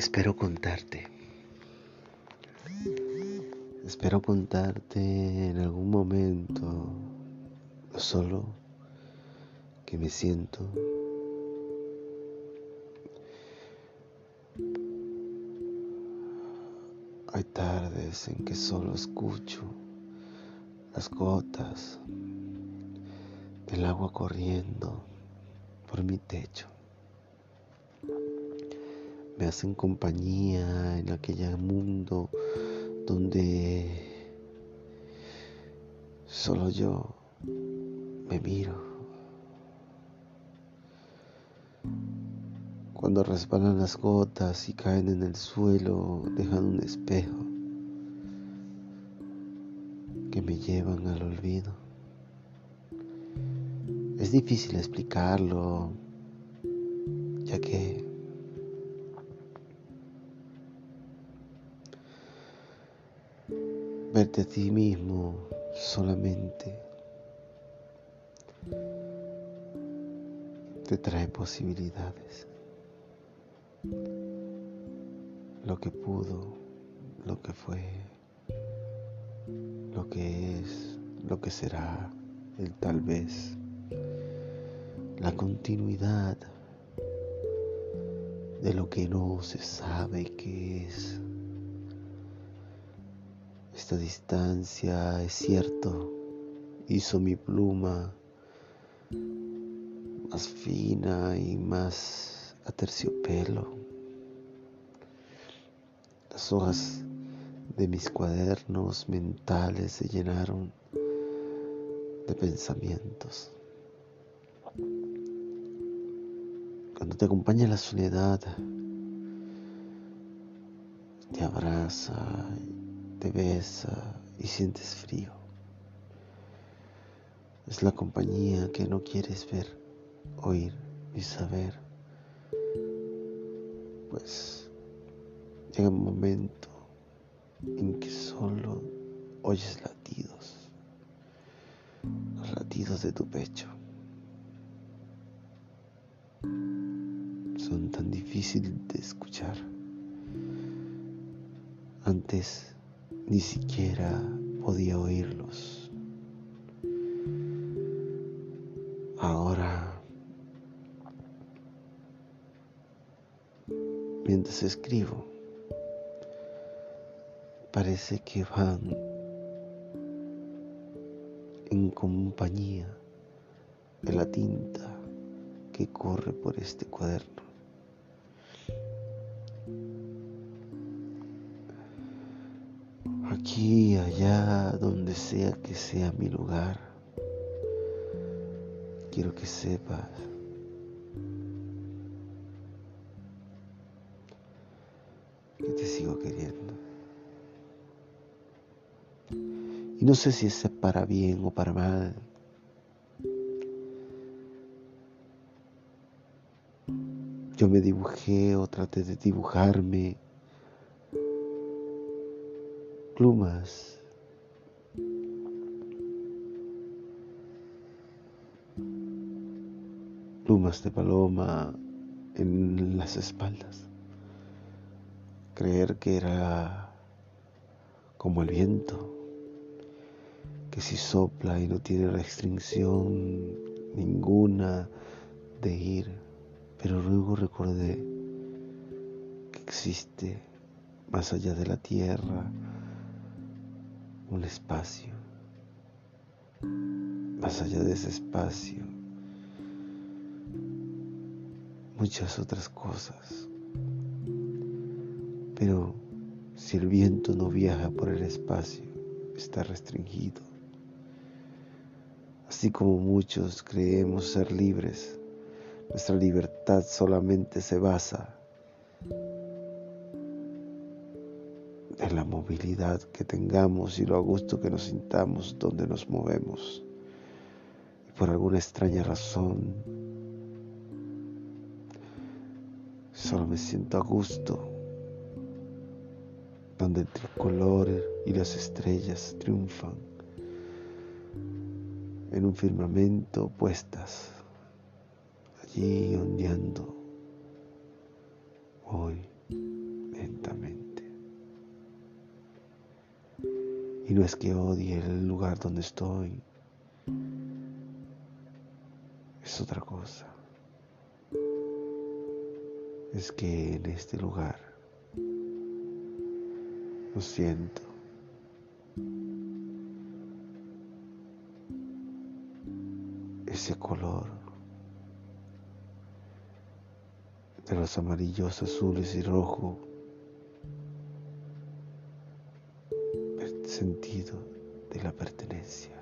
espero contarte. Espero contarte en algún momento, no solo que me siento Hay tardes en que solo escucho las gotas del agua corriendo por mi techo. Me hacen compañía en aquel mundo donde solo yo me miro. cuando resbalan las gotas y caen en el suelo, dejan un espejo que me llevan al olvido. Es difícil explicarlo, ya que verte a ti mismo solamente. Te trae posibilidades. Lo que pudo, lo que fue, lo que es, lo que será, el tal vez, la continuidad de lo que no se sabe que es. Esta distancia, es cierto, hizo mi pluma más fina y más a terciopelo. Las hojas de mis cuadernos mentales se llenaron de pensamientos. Cuando te acompaña la soledad, te abraza, te besa y sientes frío. Es la compañía que no quieres ver, oír ni saber pues llega un momento en que solo oyes latidos, los latidos de tu pecho. Son tan difíciles de escuchar. Antes ni siquiera podía oírlos. Ahora mientras escribo. Parece que van en compañía de la tinta que corre por este cuaderno. Aquí, allá, donde sea que sea mi lugar, quiero que sepas que te sigo queriendo. Y no sé si es para bien o para mal. Yo me dibujé o traté de dibujarme plumas. Plumas de paloma en las espaldas creer que era como el viento, que si sopla y no tiene restricción ninguna de ir, pero luego recordé que existe más allá de la tierra un espacio, más allá de ese espacio muchas otras cosas pero si el viento no viaja por el espacio, está restringido. Así como muchos creemos ser libres, nuestra libertad solamente se basa en la movilidad que tengamos y lo a gusto que nos sintamos donde nos movemos. Y por alguna extraña razón, solo me siento a gusto donde el tricolor y las estrellas triunfan en un firmamento puestas, allí ondeando hoy. Es que odie el lugar donde estoy, es otra cosa. Es que en este lugar lo siento. Ese color de los amarillos, azules y rojo sentido de la pertenencia.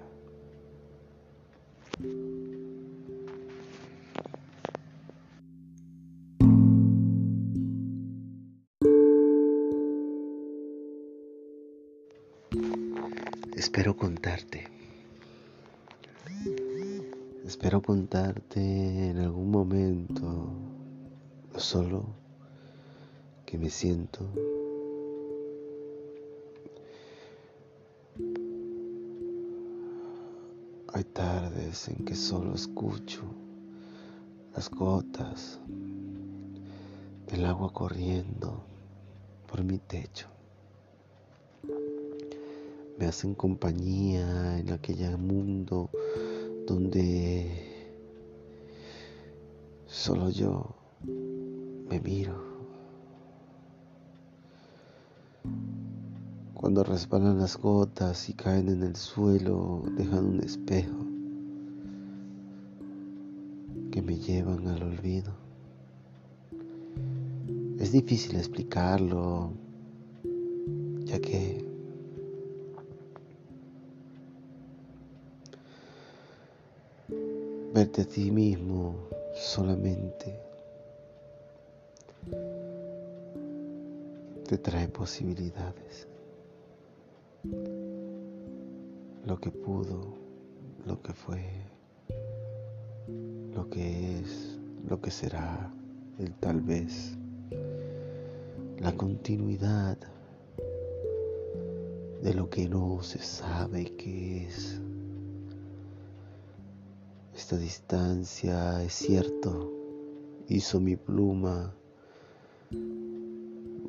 Espero contarte. Espero contarte en algún momento lo solo que me siento Hay tardes en que solo escucho las gotas del agua corriendo por mi techo. Me hacen compañía en aquel mundo donde solo yo me miro. Cuando resbalan las gotas y caen en el suelo, dejan un espejo que me llevan al olvido. Es difícil explicarlo, ya que verte a ti mismo solamente te trae posibilidades lo que pudo, lo que fue, lo que es, lo que será, el tal vez, la continuidad de lo que no se sabe qué es. Esta distancia, es cierto, hizo mi pluma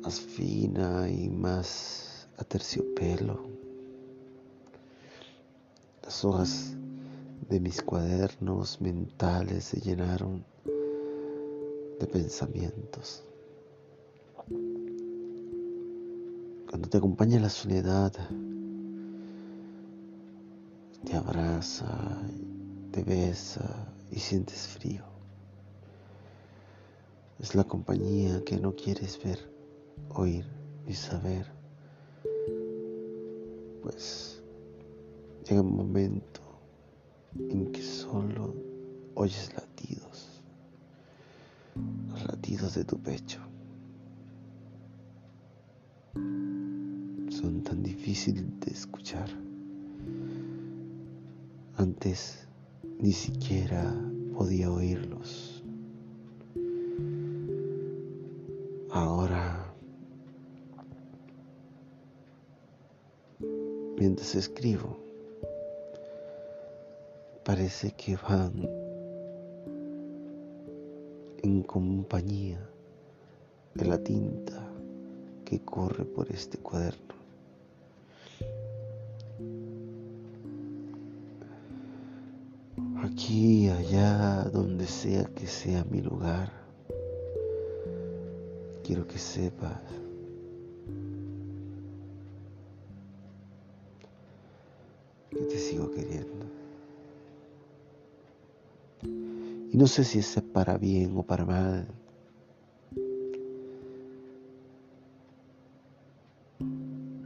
más fina y más a terciopelo. Las hojas de mis cuadernos mentales se llenaron de pensamientos. Cuando te acompaña la soledad, te abraza, te besa y sientes frío. Es la compañía que no quieres ver, oír ni saber pues llega un momento en que solo oyes latidos, los latidos de tu pecho. Son tan difíciles de escuchar. Antes ni siquiera podía oírlos. Ahora mientras escribo. Parece que van en compañía de la tinta que corre por este cuaderno. Aquí, allá, donde sea que sea mi lugar, quiero que sepas que te sigo queriendo. No sé si es para bien o para mal.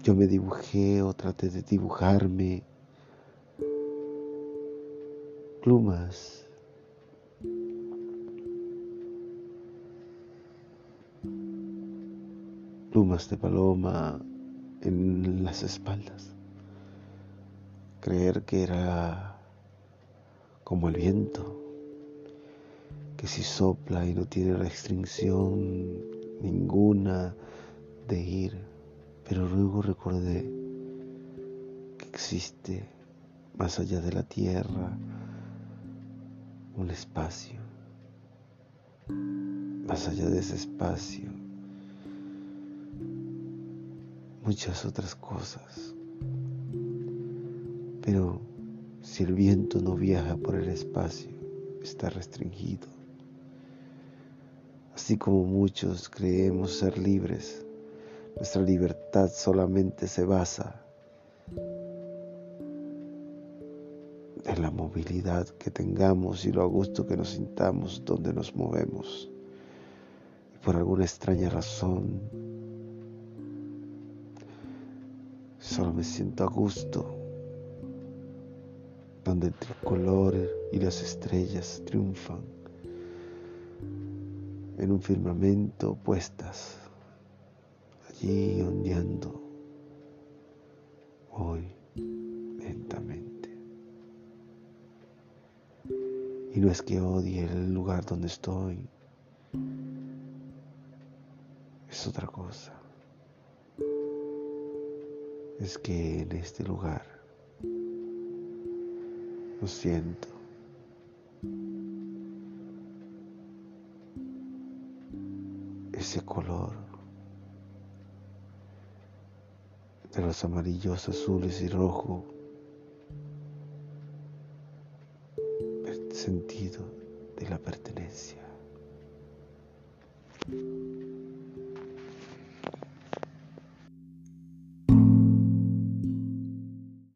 Yo me dibujé o traté de dibujarme plumas. Plumas de paloma en las espaldas creer que era como el viento, que si sopla y no tiene restricción ninguna de ir, pero luego recordé que existe más allá de la tierra un espacio, más allá de ese espacio muchas otras cosas. Pero si el viento no viaja por el espacio, está restringido. Así como muchos creemos ser libres, nuestra libertad solamente se basa en la movilidad que tengamos y lo a gusto que nos sintamos donde nos movemos. Y por alguna extraña razón, solo me siento a gusto donde el tricolor y las estrellas triunfan en un firmamento puestas allí ondeando hoy lentamente. Y no es que odie el lugar donde estoy, es otra cosa. Es que en este lugar lo siento. Ese color de los amarillos, azules y rojo, sentido de la pertenencia.